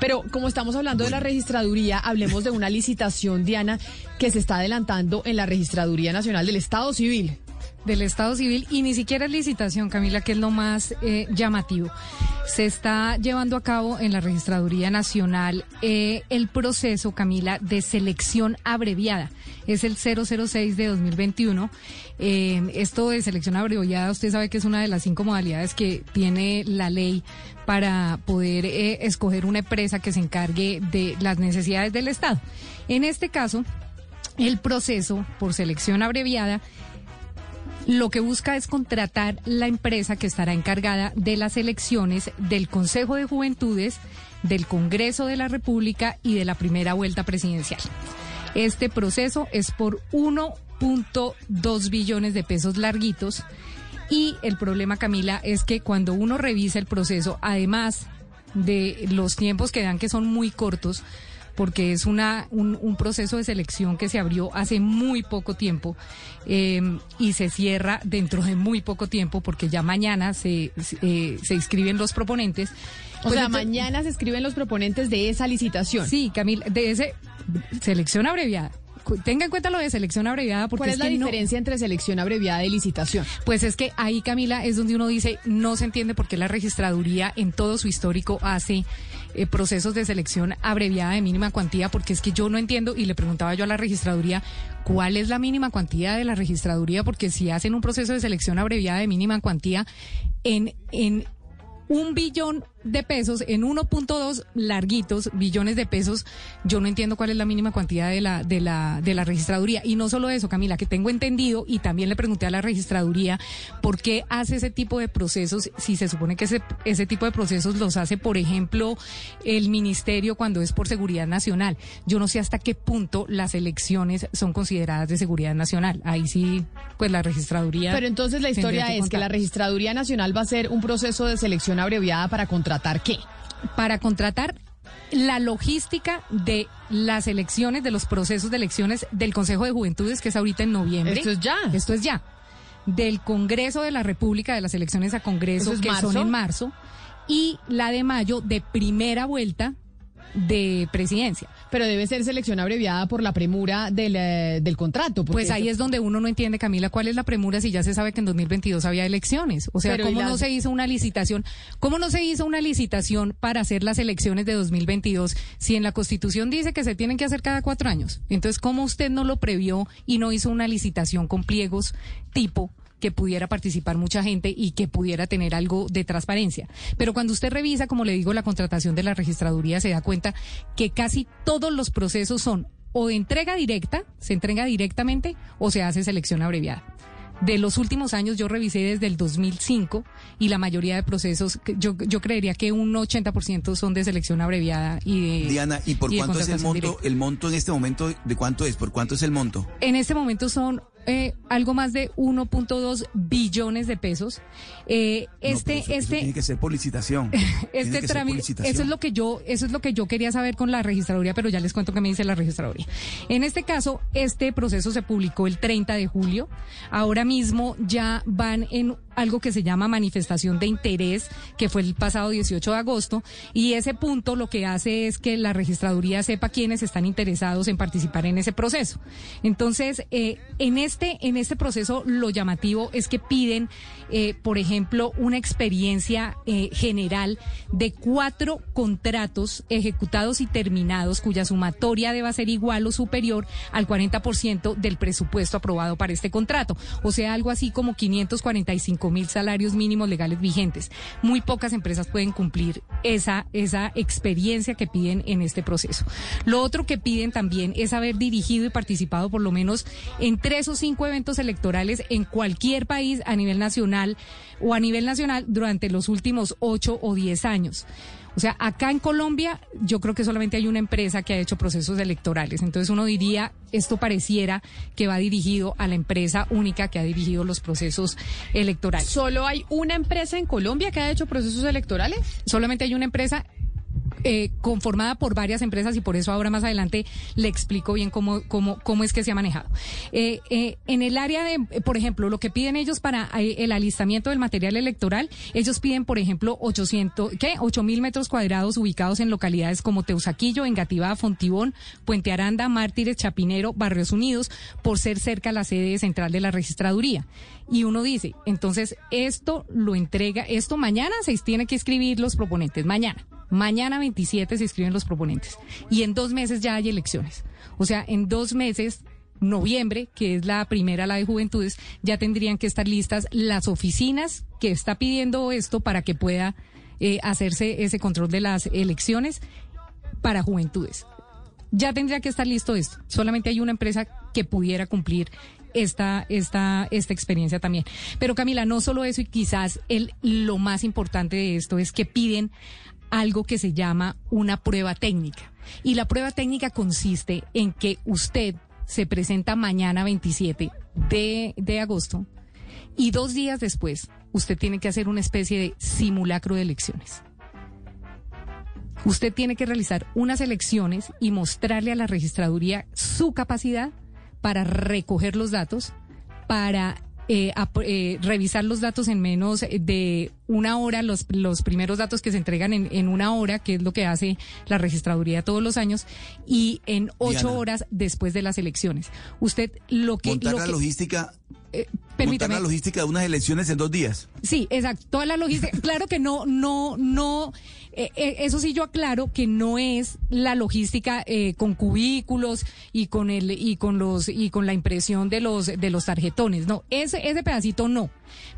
Pero como estamos hablando de la registraduría, hablemos de una licitación, Diana, que se está adelantando en la Registraduría Nacional del Estado Civil del Estado Civil y ni siquiera es licitación, Camila, que es lo más eh, llamativo. Se está llevando a cabo en la Registraduría Nacional eh, el proceso, Camila, de selección abreviada. Es el 006 de 2021. Eh, esto de selección abreviada, usted sabe que es una de las cinco modalidades que tiene la ley para poder escoger una empresa que se encargue de las necesidades del Estado. En este caso, el proceso por selección abreviada lo que busca es contratar la empresa que estará encargada de las elecciones del Consejo de Juventudes, del Congreso de la República y de la primera vuelta presidencial. Este proceso es por 1.2 billones de pesos larguitos. Y el problema, Camila, es que cuando uno revisa el proceso, además de los tiempos que dan que son muy cortos, porque es una, un, proceso de selección que se abrió hace muy poco tiempo em, y se cierra dentro de muy poco tiempo porque ya mañana se, eh, se inscriben los proponentes. O pues sea, mañana se escriben los proponentes de esa licitación. Sí, Camila, de ese selección abreviada tenga en cuenta lo de selección abreviada porque ¿Cuál es, la diferencia entre selección abreviada y licitación? Pues es que ahí Camila es donde uno dice no se entiende por qué la registraduría en todo su histórico hace eh, procesos de selección abreviada de mínima cuantía porque es que yo no entiendo y le preguntaba yo a la registraduría cuál es la mínima cuantía de la registraduría porque si hacen un proceso de selección abreviada de mínima cuantía en en un billón de pesos en 1.2 larguitos billones de pesos. Yo no entiendo cuál es la mínima cantidad de la, de la, de la registraduría. Y no solo eso, Camila, que tengo entendido y también le pregunté a la registraduría por qué hace ese tipo de procesos si se supone que ese, ese tipo de procesos los hace, por ejemplo, el ministerio cuando es por seguridad nacional. Yo no sé hasta qué punto las elecciones son consideradas de seguridad nacional. Ahí sí, pues la registraduría. Pero entonces la historia es que la registraduría nacional va a ser un proceso de selección abreviada para contratar qué? Para contratar la logística de las elecciones, de los procesos de elecciones del Consejo de Juventudes, que es ahorita en noviembre. Esto es ya. Esto es ya. Del Congreso de la República, de las elecciones a Congreso, que son en marzo. Y la de mayo de primera vuelta de presidencia. Pero debe ser selección abreviada por la premura del, eh, del contrato. Pues ahí es donde uno no entiende, Camila, cuál es la premura si ya se sabe que en 2022 había elecciones. O sea, ¿cómo no se hizo una licitación? ¿Cómo no se hizo una licitación para hacer las elecciones de 2022 si en la Constitución dice que se tienen que hacer cada cuatro años? Entonces, ¿cómo usted no lo previó y no hizo una licitación con pliegos tipo que pudiera participar mucha gente y que pudiera tener algo de transparencia. Pero cuando usted revisa, como le digo, la contratación de la registraduría, se da cuenta que casi todos los procesos son o de entrega directa, se entrega directamente, o se hace selección abreviada. De los últimos años yo revisé desde el 2005 y la mayoría de procesos, yo, yo creería que un 80% son de selección abreviada y de... Diana, ¿y por cuánto es el monto? El monto en este momento, ¿de cuánto es? ¿Por cuánto es el monto? En este momento son eh, algo más de 1.2 billones de pesos. Eh, este, eso, este, tiene que ser por licitación. este trámite, eso es lo que yo, eso es lo que yo quería saber con la registraduría, pero ya les cuento qué me dice la registraduría. En este caso, este proceso se publicó el 30 de julio. Ahora mismo ya van en algo que se llama manifestación de interés, que fue el pasado 18 de agosto, y ese punto lo que hace es que la registraduría sepa quiénes están interesados en participar en ese proceso. Entonces, eh, en este en este proceso lo llamativo es que piden, eh, por ejemplo, una experiencia eh, general de cuatro contratos ejecutados y terminados cuya sumatoria deba ser igual o superior al 40% del presupuesto aprobado para este contrato, o sea, algo así como 545 mil salarios mínimos legales vigentes. Muy pocas empresas pueden cumplir esa, esa experiencia que piden en este proceso. Lo otro que piden también es haber dirigido y participado por lo menos en tres o cinco eventos electorales en cualquier país a nivel nacional o a nivel nacional durante los últimos ocho o diez años. O sea, acá en Colombia yo creo que solamente hay una empresa que ha hecho procesos electorales. Entonces uno diría, esto pareciera que va dirigido a la empresa única que ha dirigido los procesos electorales. ¿Solo hay una empresa en Colombia que ha hecho procesos electorales? Solamente hay una empresa eh, conformada por varias empresas y por eso ahora más adelante le explico bien cómo, cómo, cómo es que se ha manejado. Eh, eh, en el área de, por ejemplo, lo que piden ellos para el alistamiento del material electoral, ellos piden, por ejemplo, 800, ¿qué? 8 mil metros cuadrados ubicados en localidades como Teusaquillo, Engativá, Fontibón, Puente Aranda, Mártires, Chapinero, Barrios Unidos, por ser cerca la sede central de la registraduría. Y uno dice, entonces, esto lo entrega, esto mañana se tiene que escribir los proponentes, mañana. Mañana 27 se inscriben los proponentes y en dos meses ya hay elecciones. O sea, en dos meses noviembre, que es la primera, la de juventudes, ya tendrían que estar listas las oficinas que está pidiendo esto para que pueda eh, hacerse ese control de las elecciones para juventudes. Ya tendría que estar listo esto. Solamente hay una empresa que pudiera cumplir esta, esta, esta experiencia también. Pero Camila, no solo eso y quizás el, lo más importante de esto es que piden algo que se llama una prueba técnica. Y la prueba técnica consiste en que usted se presenta mañana 27 de, de agosto y dos días después usted tiene que hacer una especie de simulacro de elecciones. Usted tiene que realizar unas elecciones y mostrarle a la registraduría su capacidad para recoger los datos, para eh, eh, revisar los datos en menos de una hora, los, los primeros datos que se entregan en, en, una hora, que es lo que hace la registraduría todos los años, y en ocho horas después de las elecciones. Usted lo que... Montar lo la que, logística eh, Montar la logística de unas elecciones en dos días. Sí, exacto. Toda la logística. claro que no, no, no. Eh, eh, eso sí yo aclaro que no es la logística eh, con cubículos y con el y con los y con la impresión de los de los tarjetones. No, ese ese pedacito no.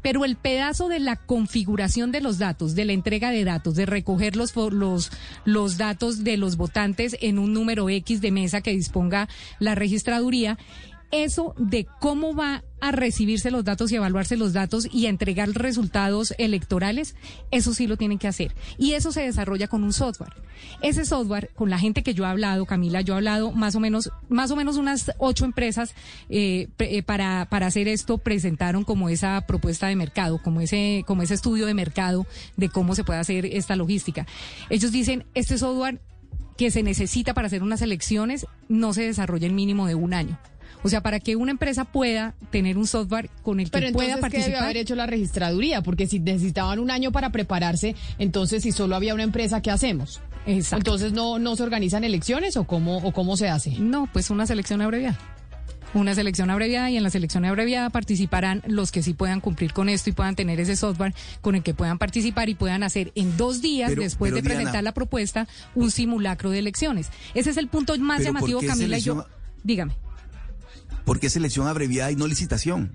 Pero el pedazo de la configuración de los datos, de la entrega de datos, de recoger los los los datos de los votantes en un número X de mesa que disponga la registraduría eso de cómo va a recibirse los datos y evaluarse los datos y entregar resultados electorales, eso sí lo tienen que hacer. Y eso se desarrolla con un software. Ese software, con la gente que yo he hablado, Camila, yo he hablado más o menos, más o menos unas ocho empresas eh, eh, para, para hacer esto presentaron como esa propuesta de mercado, como ese, como ese estudio de mercado de cómo se puede hacer esta logística. Ellos dicen, este software que se necesita para hacer unas elecciones no se desarrolla en mínimo de un año. O sea, para que una empresa pueda tener un software con el que Pero pueda participar. ¿qué debe haber hecho la registraduría? Porque si necesitaban un año para prepararse, entonces si solo había una empresa, ¿qué hacemos? Exacto. Entonces no no se organizan elecciones o cómo o cómo se hace? No, pues una selección abreviada una selección abreviada y en la selección abreviada participarán los que sí puedan cumplir con esto y puedan tener ese software con el que puedan participar y puedan hacer en dos días después de presentar la propuesta un simulacro de elecciones. Ese es el punto más llamativo, Camila y yo. Dígame. ¿Por qué selección abreviada y no licitación?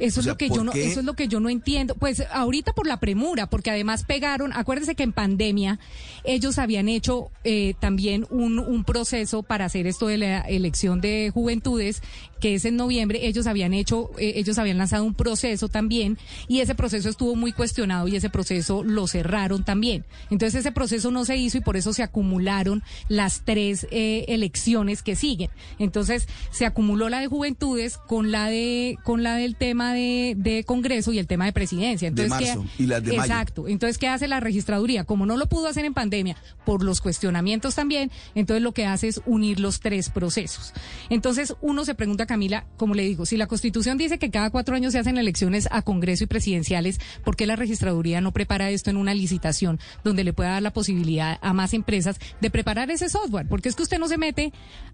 Eso es lo que yo no, eso es lo que yo no entiendo. Pues ahorita por la premura, porque además pegaron, acuérdese que en pandemia ellos habían hecho eh, también un, un proceso para hacer esto de la elección de juventudes, que es en noviembre. Ellos habían hecho, eh, ellos habían lanzado un proceso también, y ese proceso estuvo muy cuestionado y ese proceso lo cerraron también. Entonces ese proceso no se hizo y por eso se acumularon las tres eh, elecciones que siguen. Entonces se acumuló la de juventudes con la de, con la del tema de, Congreso y el tema de presidencia. Entonces, de marzo, y las de Exacto. Entonces, ¿qué hace la registraduría? Como no lo pudo hacer en pandemia, por los cuestionamientos también, entonces lo que hace es unir los tres procesos. Entonces, uno se pregunta, Camila, como le digo, si la Constitución dice que cada cuatro años se hacen elecciones a Congreso y presidenciales, ¿por qué la registraduría no prepara esto en una licitación donde le pueda dar la posibilidad a más empresas de preparar ese software? Porque es que usted no se mete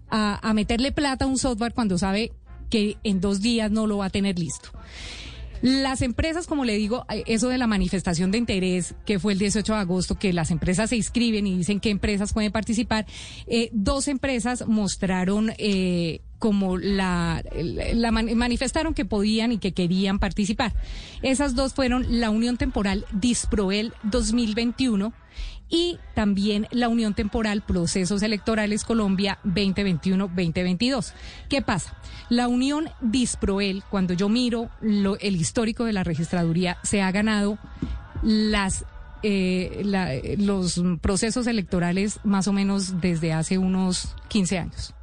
a, a meterle plata a un software cuando sabe que en dos días no lo va a tener listo. Las empresas, como le digo, eh, eso de la manifestación de interés, que fue el 18 de agosto, que las empresas se inscriben y dicen qué empresas pueden participar, eh, dos empresas mostraron eh, como la, la, manifestaron que podían y que querían participar. Esas dos fueron la Unión Temporal Disproel 2021 y también la Unión Temporal Procesos Electorales Colombia 2021-2022. ¿Qué pasa? La Unión Disproel, cuando yo miro lo, el histórico de la registraduría, se ha ganado las eh, los procesos electorales más o menos desde hace unos 15 años.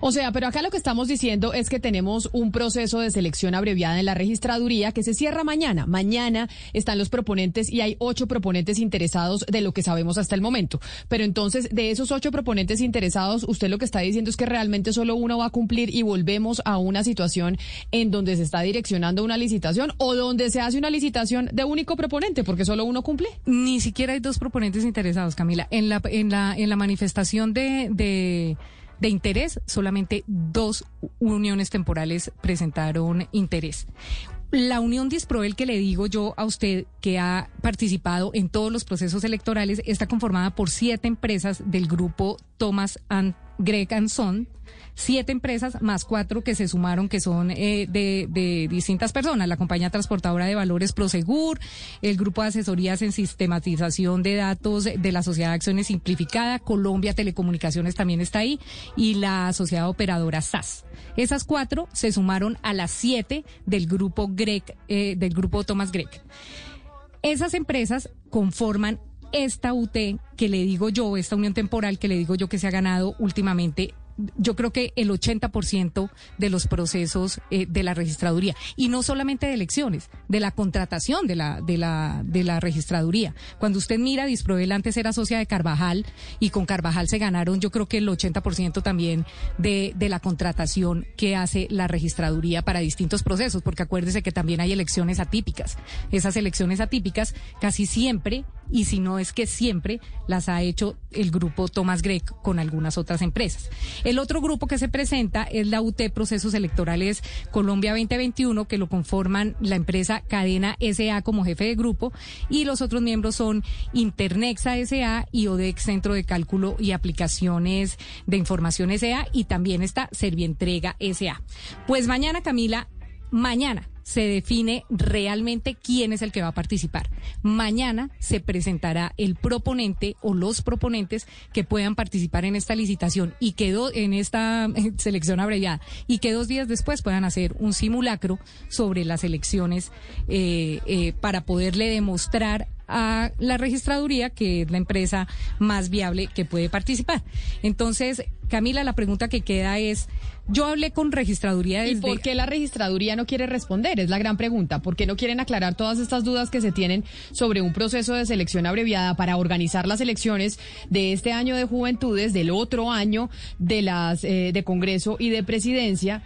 O sea, pero acá lo que estamos diciendo es que tenemos un proceso de selección abreviada en la registraduría que se cierra mañana. Mañana están los proponentes y hay ocho proponentes interesados de lo que sabemos hasta el momento. Pero entonces, de esos ocho proponentes interesados, usted lo que está diciendo es que realmente solo uno va a cumplir y volvemos a una situación en donde se está direccionando una licitación o donde se hace una licitación de único proponente porque solo uno cumple. Ni siquiera hay dos proponentes interesados, Camila. En la, en la, en la manifestación de, de de interés, solamente dos uniones temporales presentaron interés. La Unión Disproel que le digo yo a usted que ha participado en todos los procesos electorales está conformada por siete empresas del grupo Thomas and Greg and Son, siete empresas más cuatro que se sumaron que son eh, de, distintas personas, la compañía transportadora de valores Prosegur, el grupo de asesorías en sistematización de datos de la Sociedad de Acciones Simplificada, Colombia Telecomunicaciones también está ahí y la sociedad operadora SAS. Esas cuatro se sumaron a las siete del grupo Greg, eh, del grupo Thomas Greg. Esas empresas conforman esta UT que le digo yo, esta unión temporal que le digo yo que se ha ganado últimamente yo creo que el 80% de los procesos eh, de la registraduría y no solamente de elecciones, de la contratación de la de la de la registraduría. Cuando usted mira Disprovel antes era socia de Carvajal y con Carvajal se ganaron yo creo que el 80% también de de la contratación que hace la registraduría para distintos procesos, porque acuérdese que también hay elecciones atípicas. Esas elecciones atípicas casi siempre y si no es que siempre las ha hecho el grupo Thomas Gregg con algunas otras empresas. El otro grupo que se presenta es la UT Procesos Electorales Colombia 2021, que lo conforman la empresa Cadena SA como jefe de grupo y los otros miembros son Internexa SA y ODEX Centro de Cálculo y Aplicaciones de Información SA y también está Servientrega SA. Pues mañana, Camila, mañana se define realmente quién es el que va a participar. Mañana se presentará el proponente o los proponentes que puedan participar en esta licitación y quedó en esta selección abreviada y que dos días después puedan hacer un simulacro sobre las elecciones eh, eh, para poderle demostrar a la registraduría, que es la empresa más viable que puede participar. Entonces, Camila, la pregunta que queda es, yo hablé con registraduría desde... ¿Y por qué la registraduría no quiere responder? Es la gran pregunta. ¿Por qué no quieren aclarar todas estas dudas que se tienen sobre un proceso de selección abreviada para organizar las elecciones de este año de juventudes, del otro año de las eh, de Congreso y de Presidencia?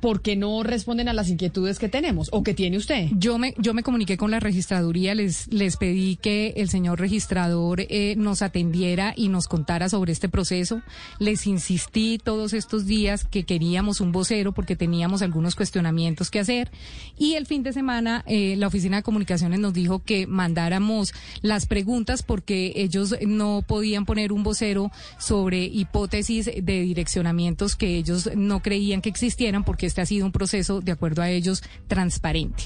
¿Por qué no responden a las inquietudes que tenemos o que tiene usted? Yo me, yo me comuniqué con la registraduría, les, les pedí que el señor registrador eh, nos atendiera y nos contara sobre este proceso. Les insistí todos estos días que queríamos un vocero porque teníamos algunos cuestionamientos que hacer. Y el fin de semana eh, la Oficina de Comunicaciones nos dijo que mandáramos las preguntas porque ellos no podían poner un vocero sobre hipótesis de direccionamientos que ellos no creían que existieran porque este ha sido un proceso, de acuerdo a ellos, transparente.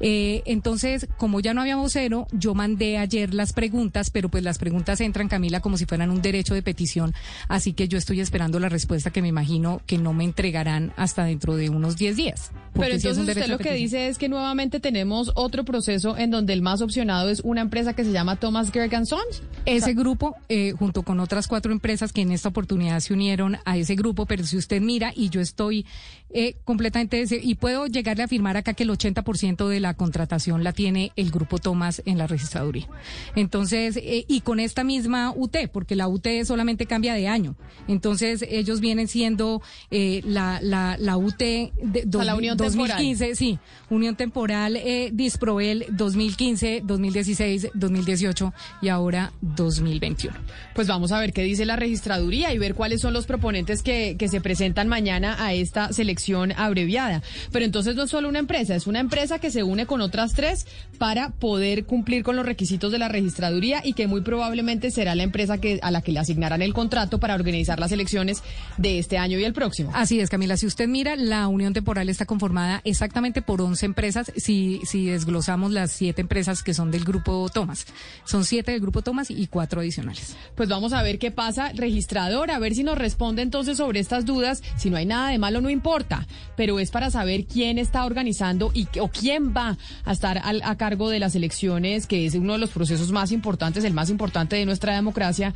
Eh, entonces, como ya no había vocero, yo mandé ayer las preguntas, pero pues las preguntas entran, Camila, como si fueran un derecho de petición, así que yo estoy esperando la respuesta que me imagino que no me entregarán hasta dentro de unos 10 días. Pero entonces usted lo que dice es que nuevamente tenemos otro proceso en donde el más opcionado es una empresa que se llama Thomas Gregg Sons. Ese grupo, eh, junto con otras cuatro empresas que en esta oportunidad se unieron a ese grupo, pero si usted mira, y yo estoy eh, completamente, y puedo llegarle a afirmar acá que el 80% de la contratación la tiene el grupo Thomas en la registraduría. Entonces, eh, y con esta misma UT, porque la UT solamente cambia de año. Entonces, ellos vienen siendo la, la, la UT de, la Unión 2015, sí, Unión Temporal eh, Disproel 2015, 2016, 2018 y ahora 2021. Pues vamos a ver qué dice la registraduría y ver cuáles son los proponentes que, que se presentan mañana a esta selección abreviada. Pero entonces no es solo una empresa, es una empresa que se une con otras tres para poder cumplir con los requisitos de la registraduría y que muy probablemente será la empresa que, a la que le asignarán el contrato para organizar las elecciones de este año y el próximo. Así es, Camila. Si usted mira, la Unión Temporal está conformada exactamente por 11 empresas, si, si desglosamos las siete empresas que son del grupo Thomas. Son siete del grupo Thomas y cuatro adicionales. Pues vamos a ver qué pasa, registrador, a ver si nos responde entonces sobre estas dudas. Si no hay nada de malo, no importa, pero es para saber quién está organizando y o quién va a estar a cargo de las elecciones, que es uno de los procesos más importantes, el más importante de nuestra democracia.